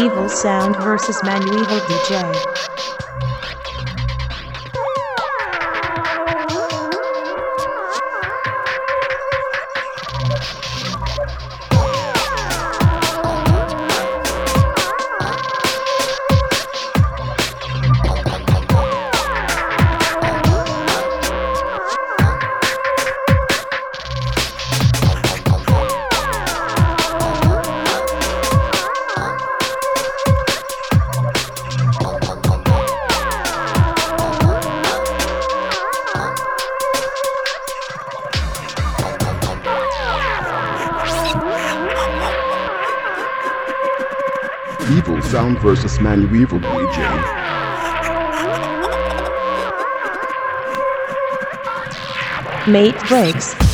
Evil Sound versus Manu Evil DJ. Weevil DJ. Mate breaks.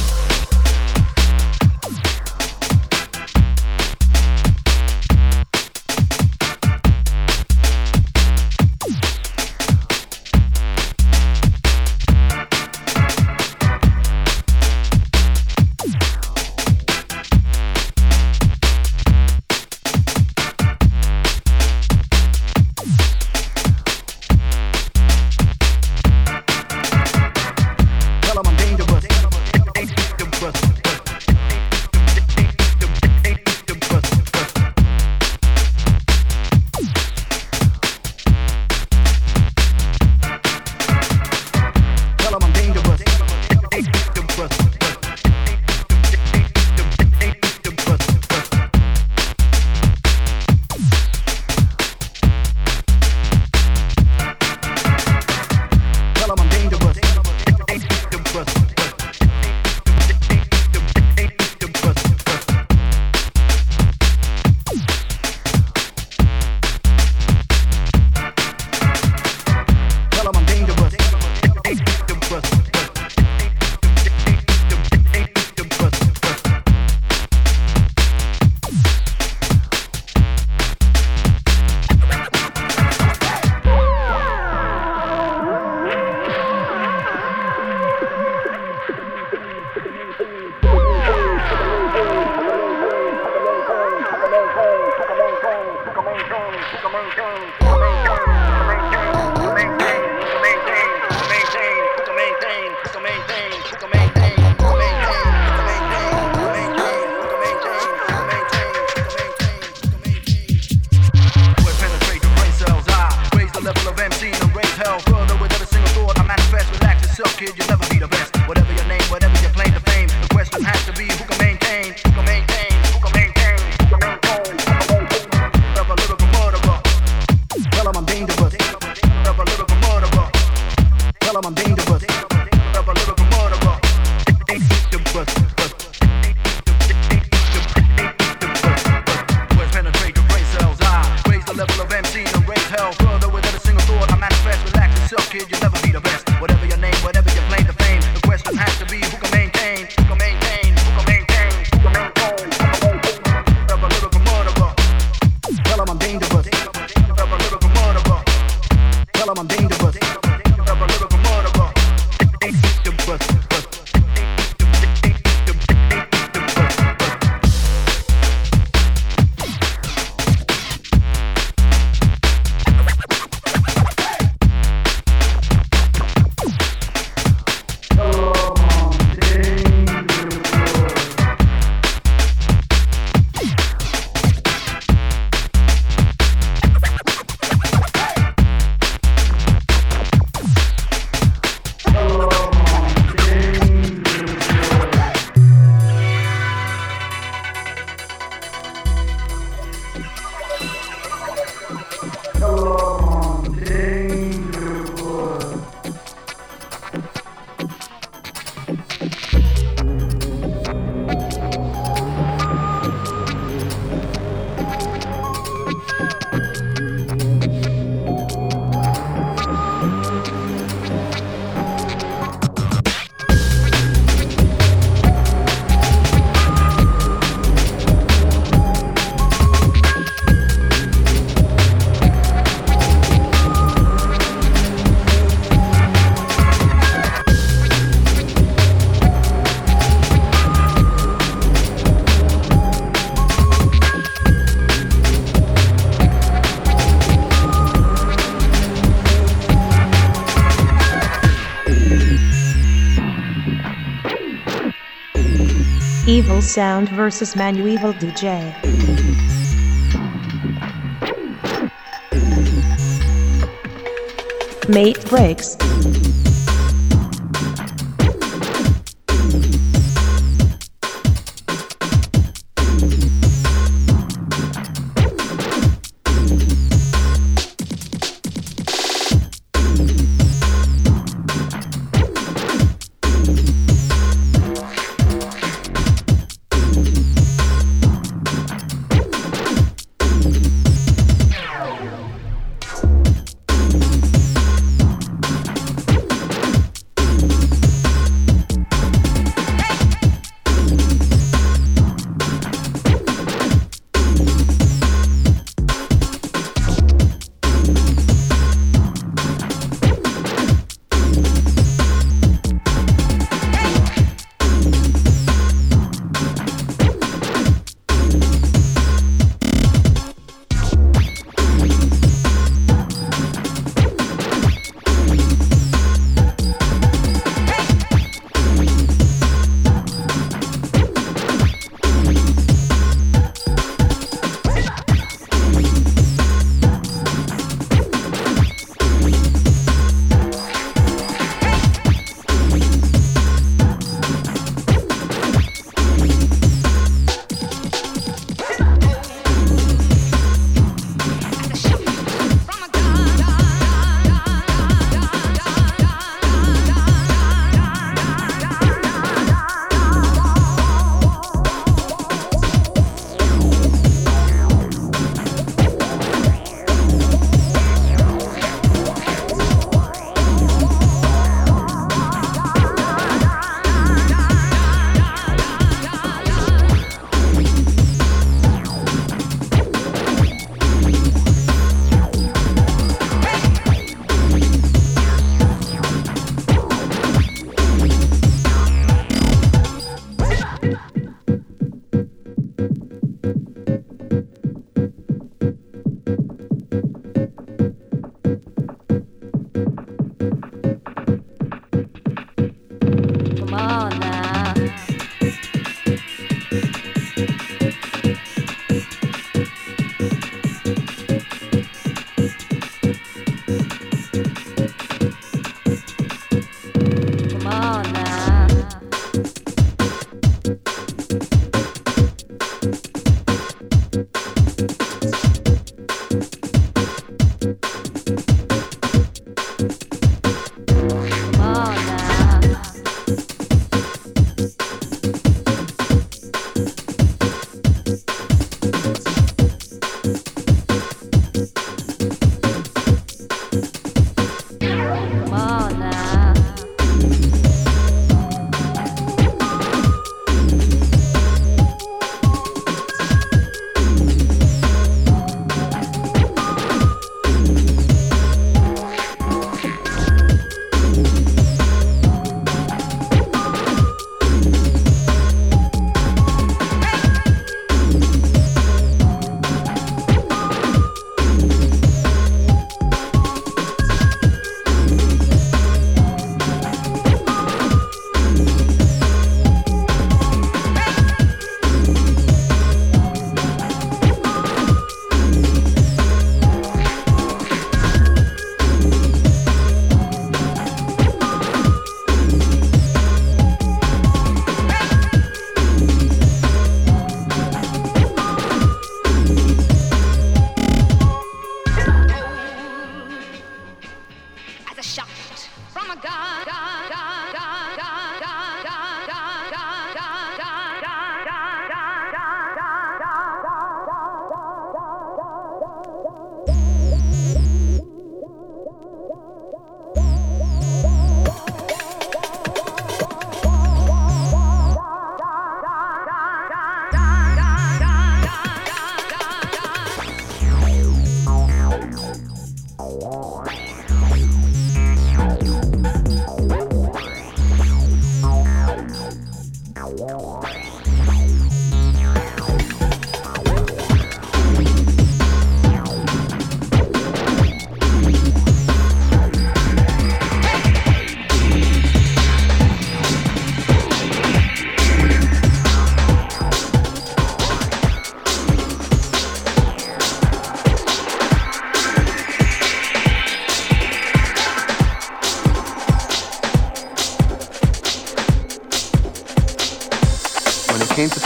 Sound versus Manuevil DJ. Mate breaks.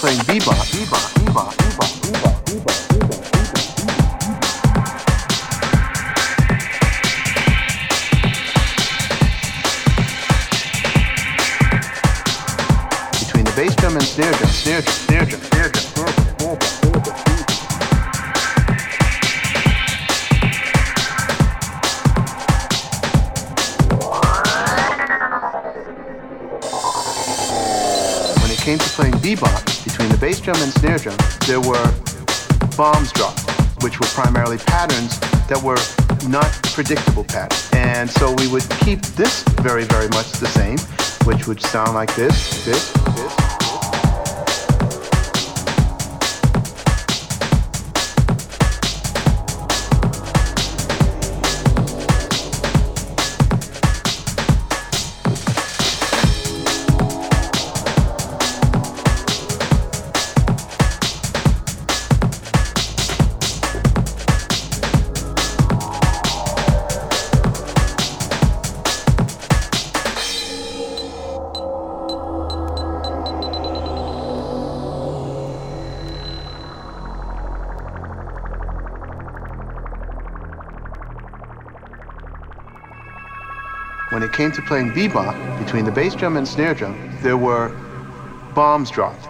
Playing bebop, bebop, bebop, bebop, bebop, bebop, between the bass drum and snare drum, snare drum, snare drum, snare drum, snare drum, snare drum, snare drum. Came to playing bebop, bass drum and snare drum, there were bombs dropped, which were primarily patterns that were not predictable patterns. And so we would keep this very, very much the same, which would sound like this, this, came to playing bebop, between the bass drum and snare drum, there were bombs dropped.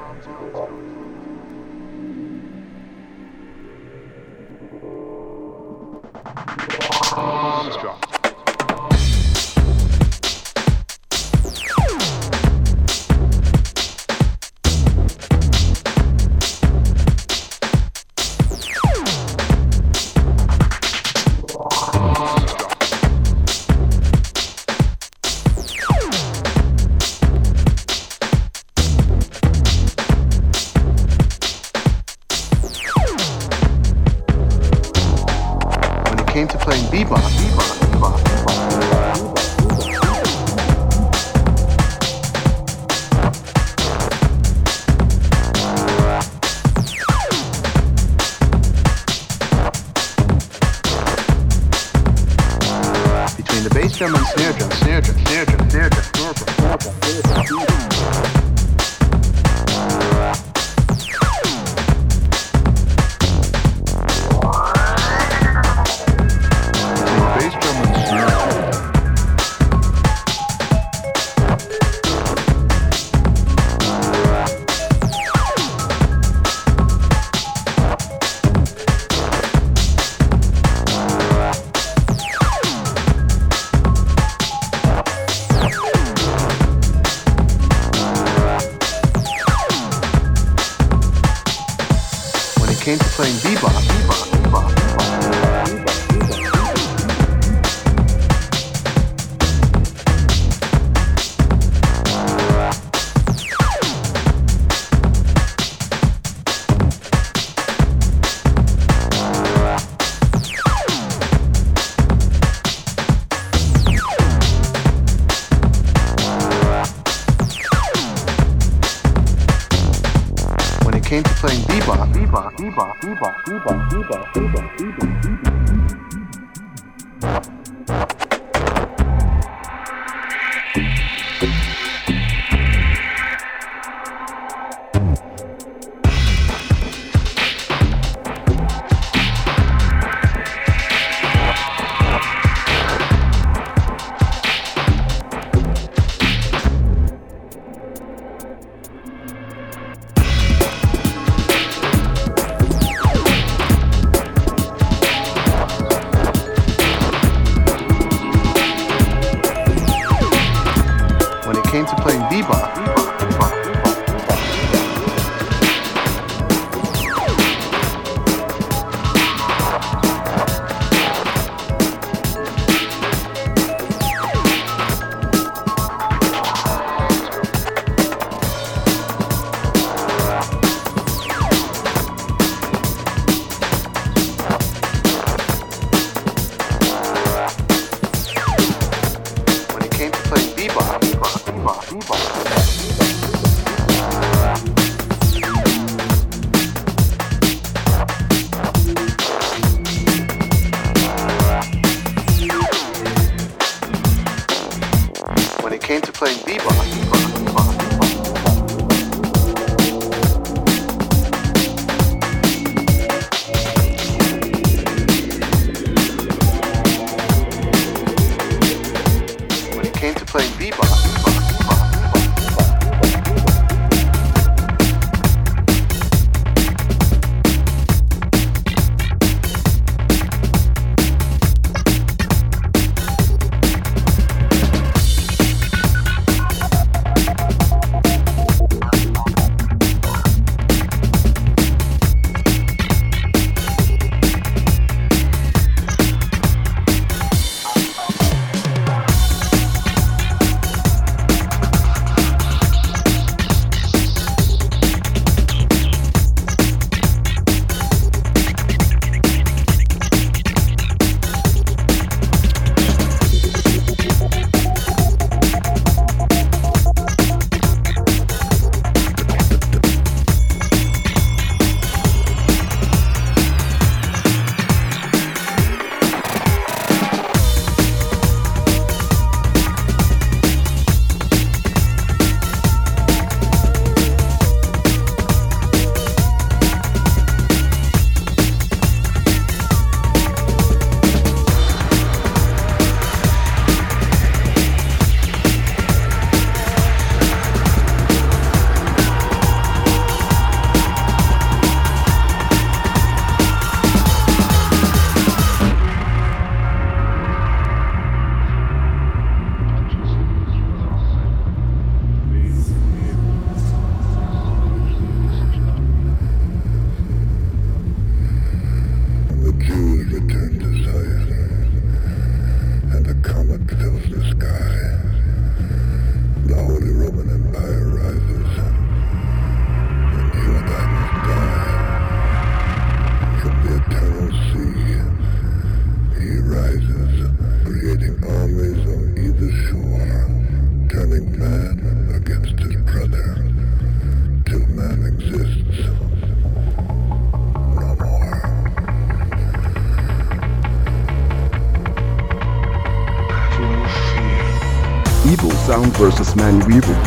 Sound versus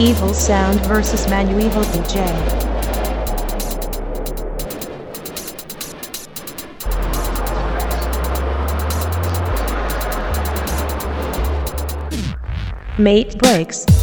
Evil Sound versus Manu Evil DJ. Mate breaks.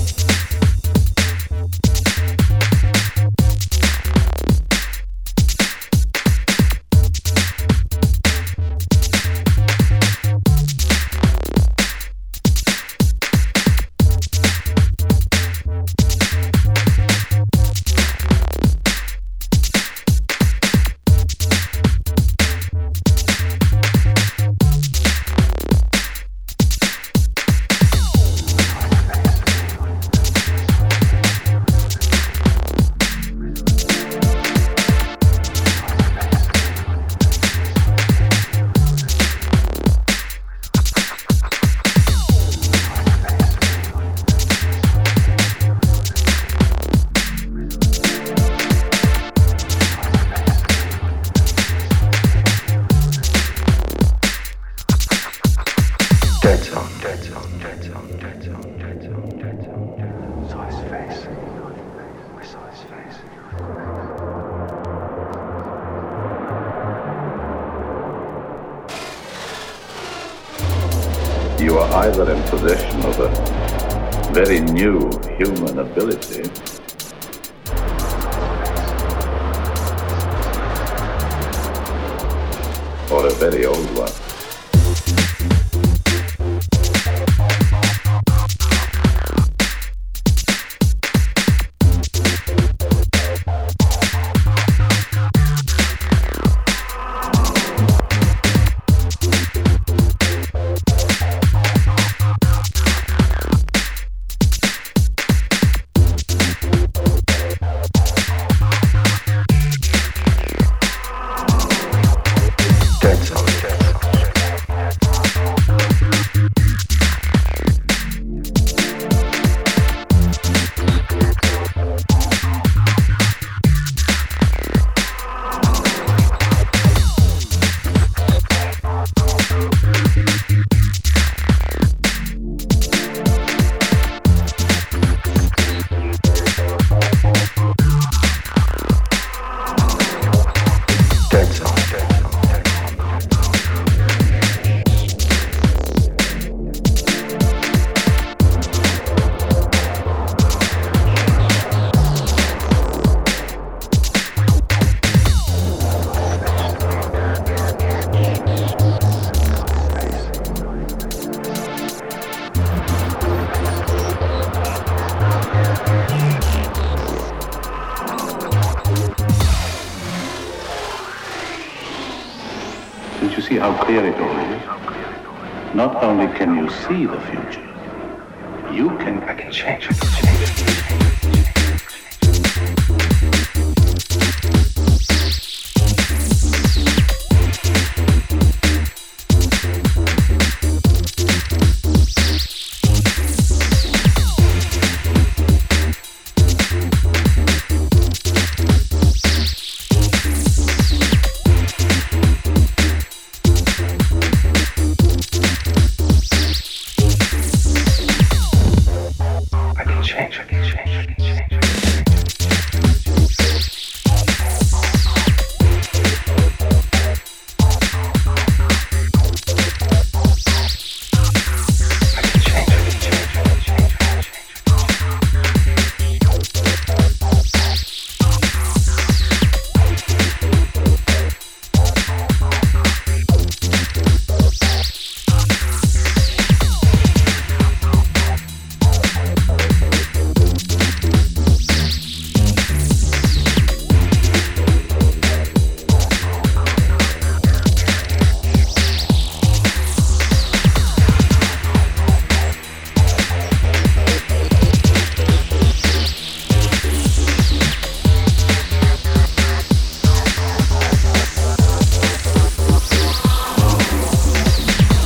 see the future.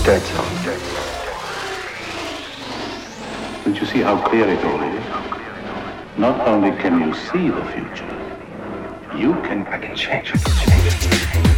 Don't you see how clear it all is? Not only can you see the future, you can... I can change it. Change it.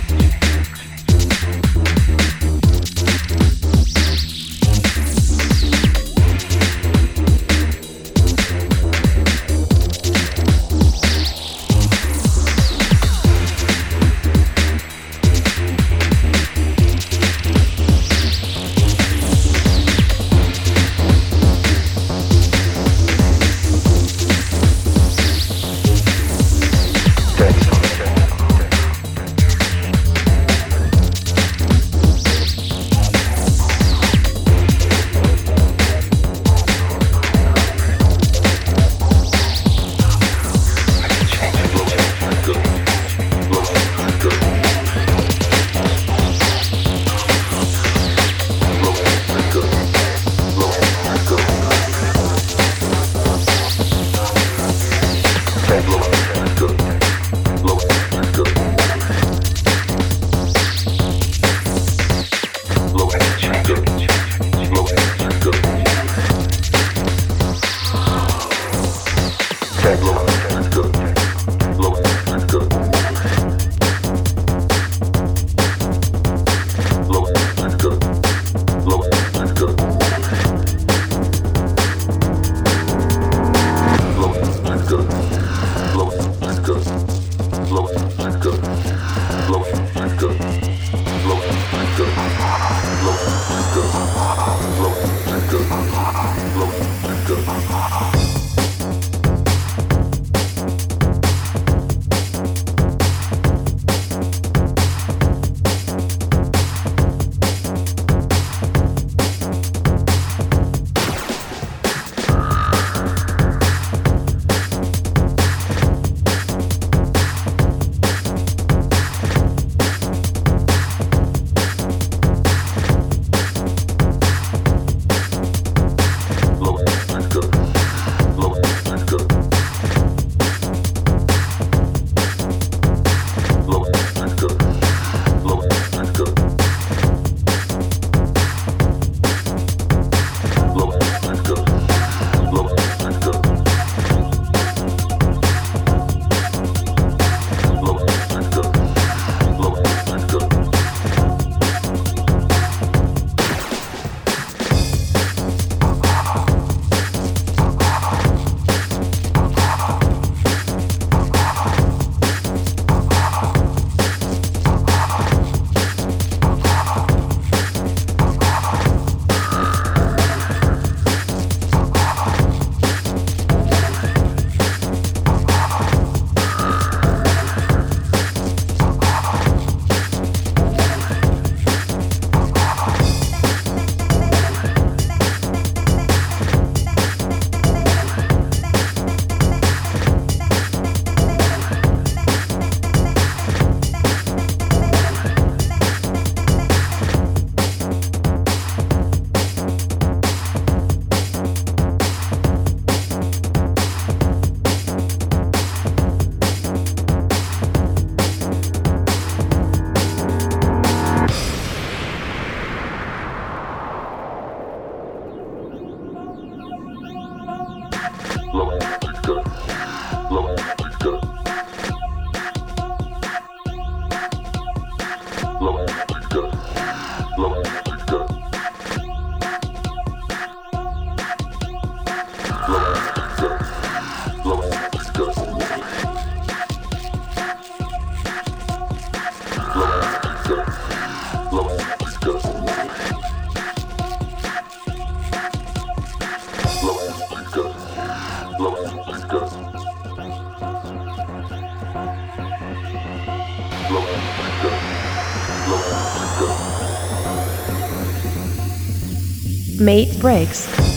Mate Breakz.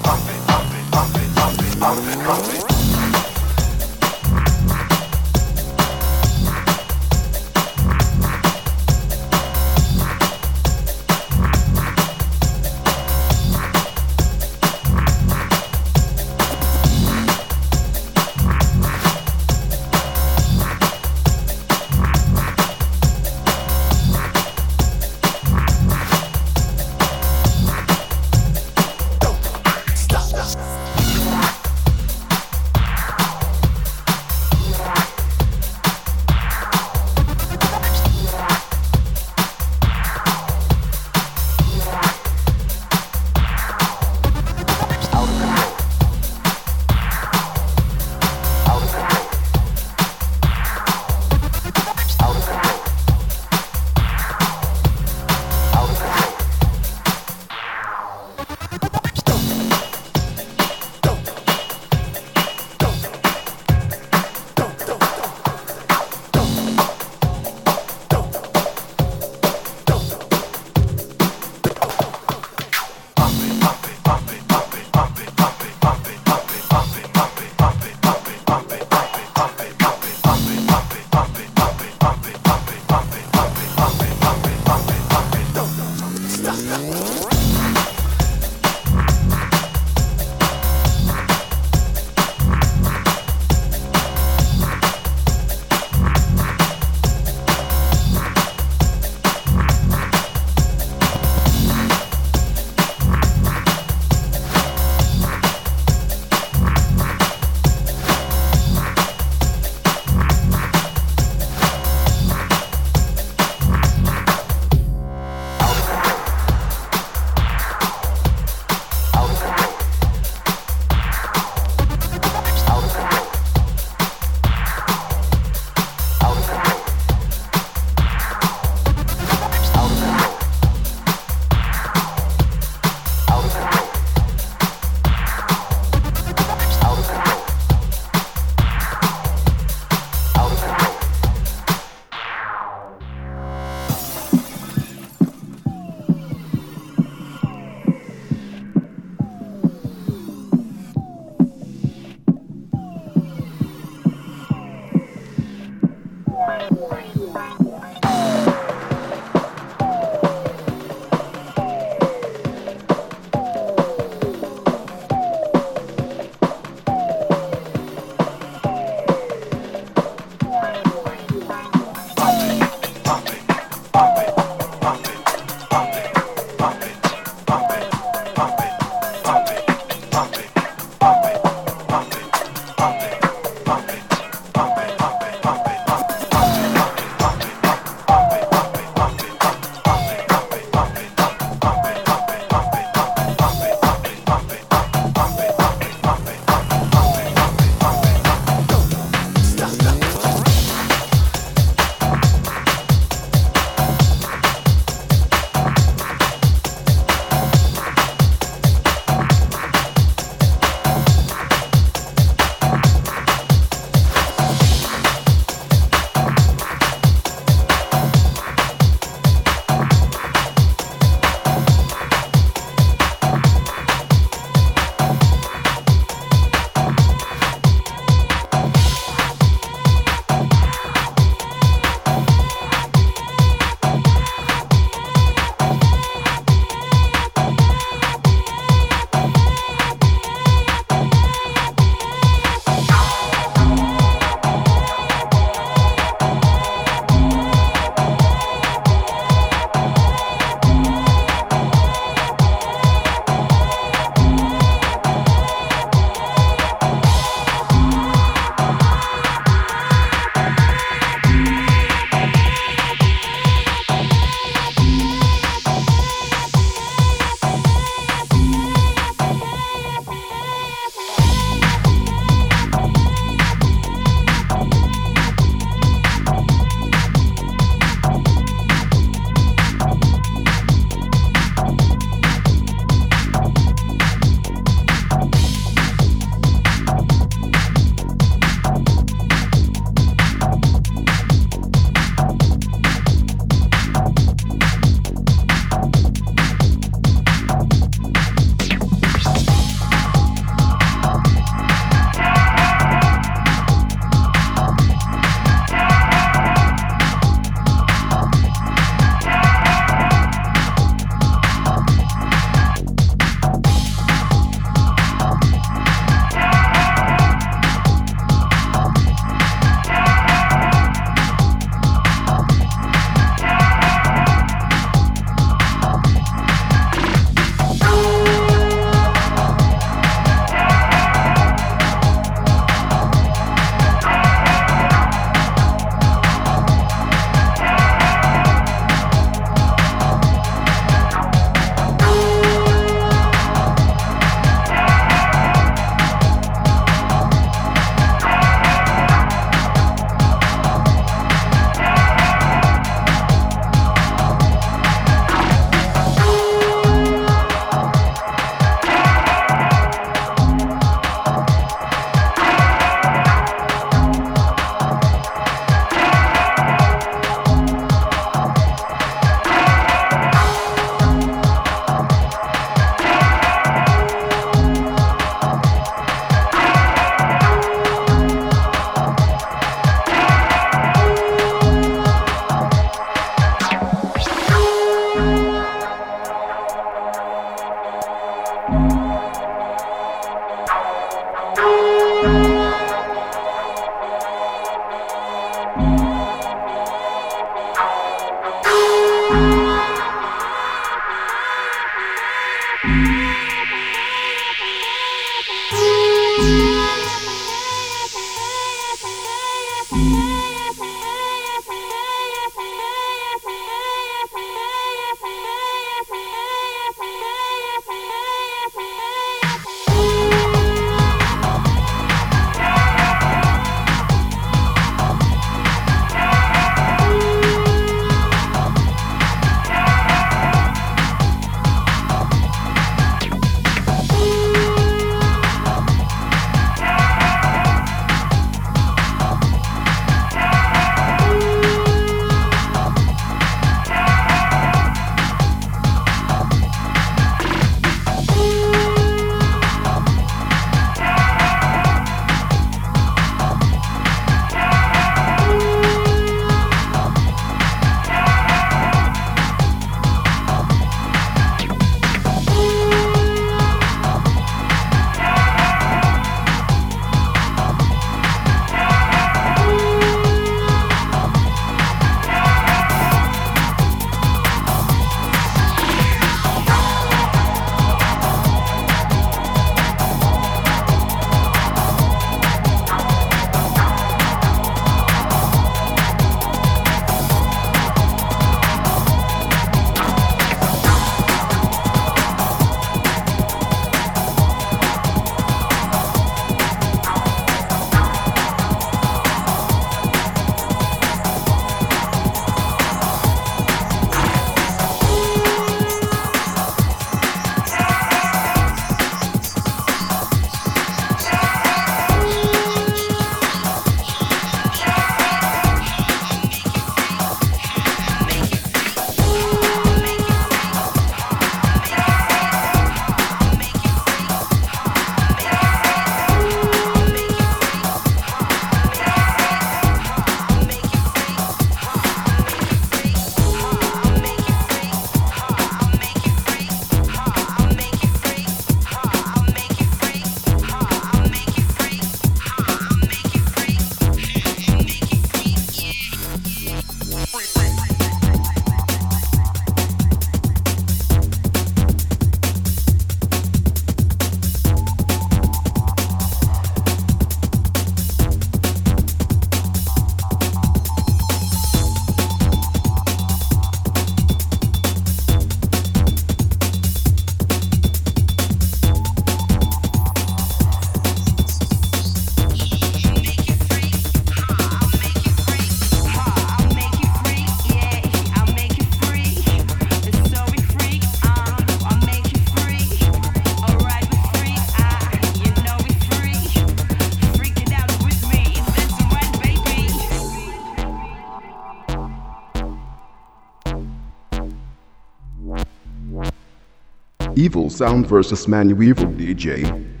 EvilSound versus ManuEvil DJ.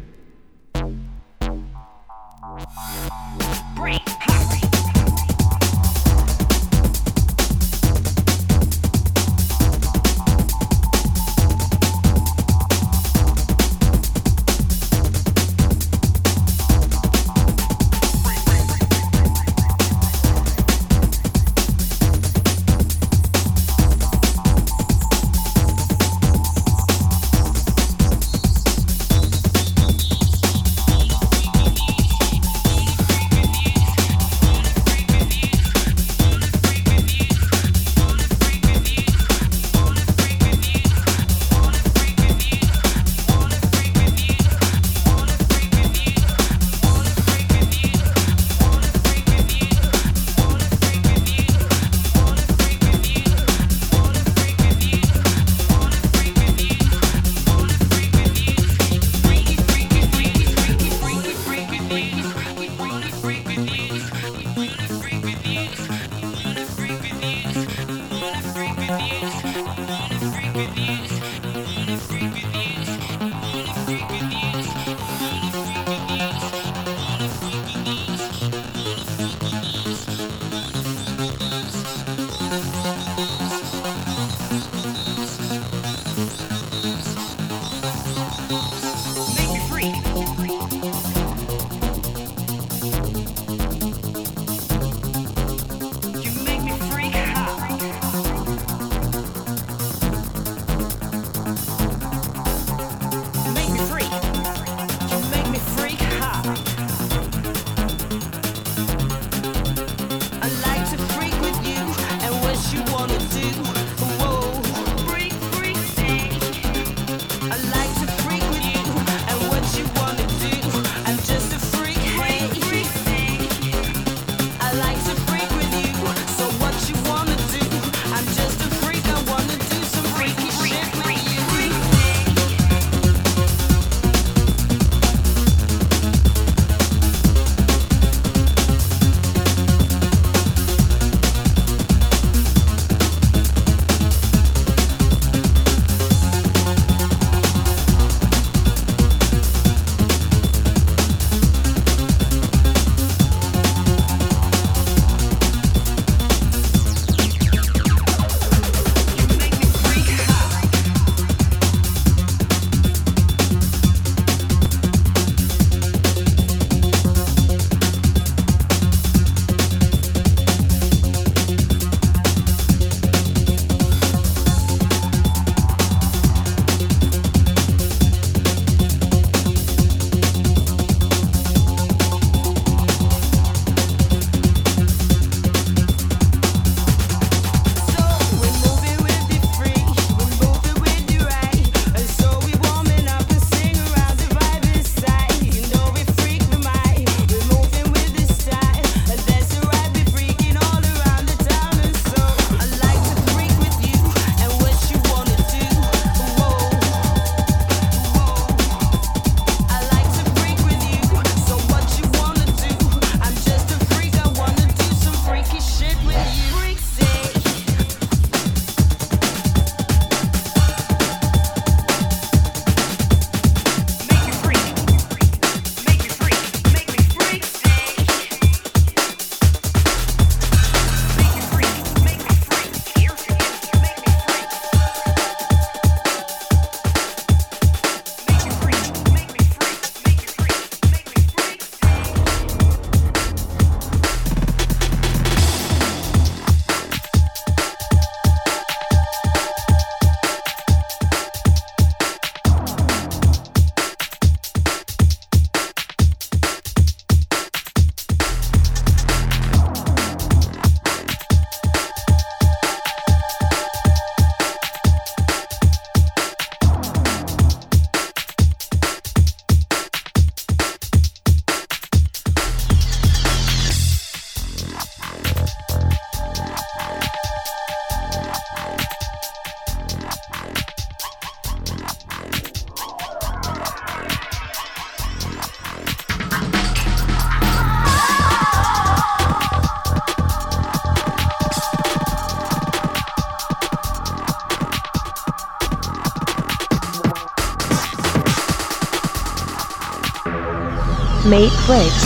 Mate Breakz.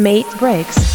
Mate Breakz.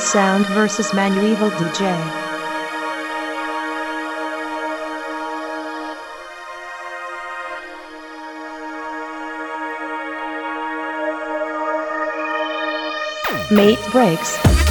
Sound versus ManuEvil DJ. Mate Breakz.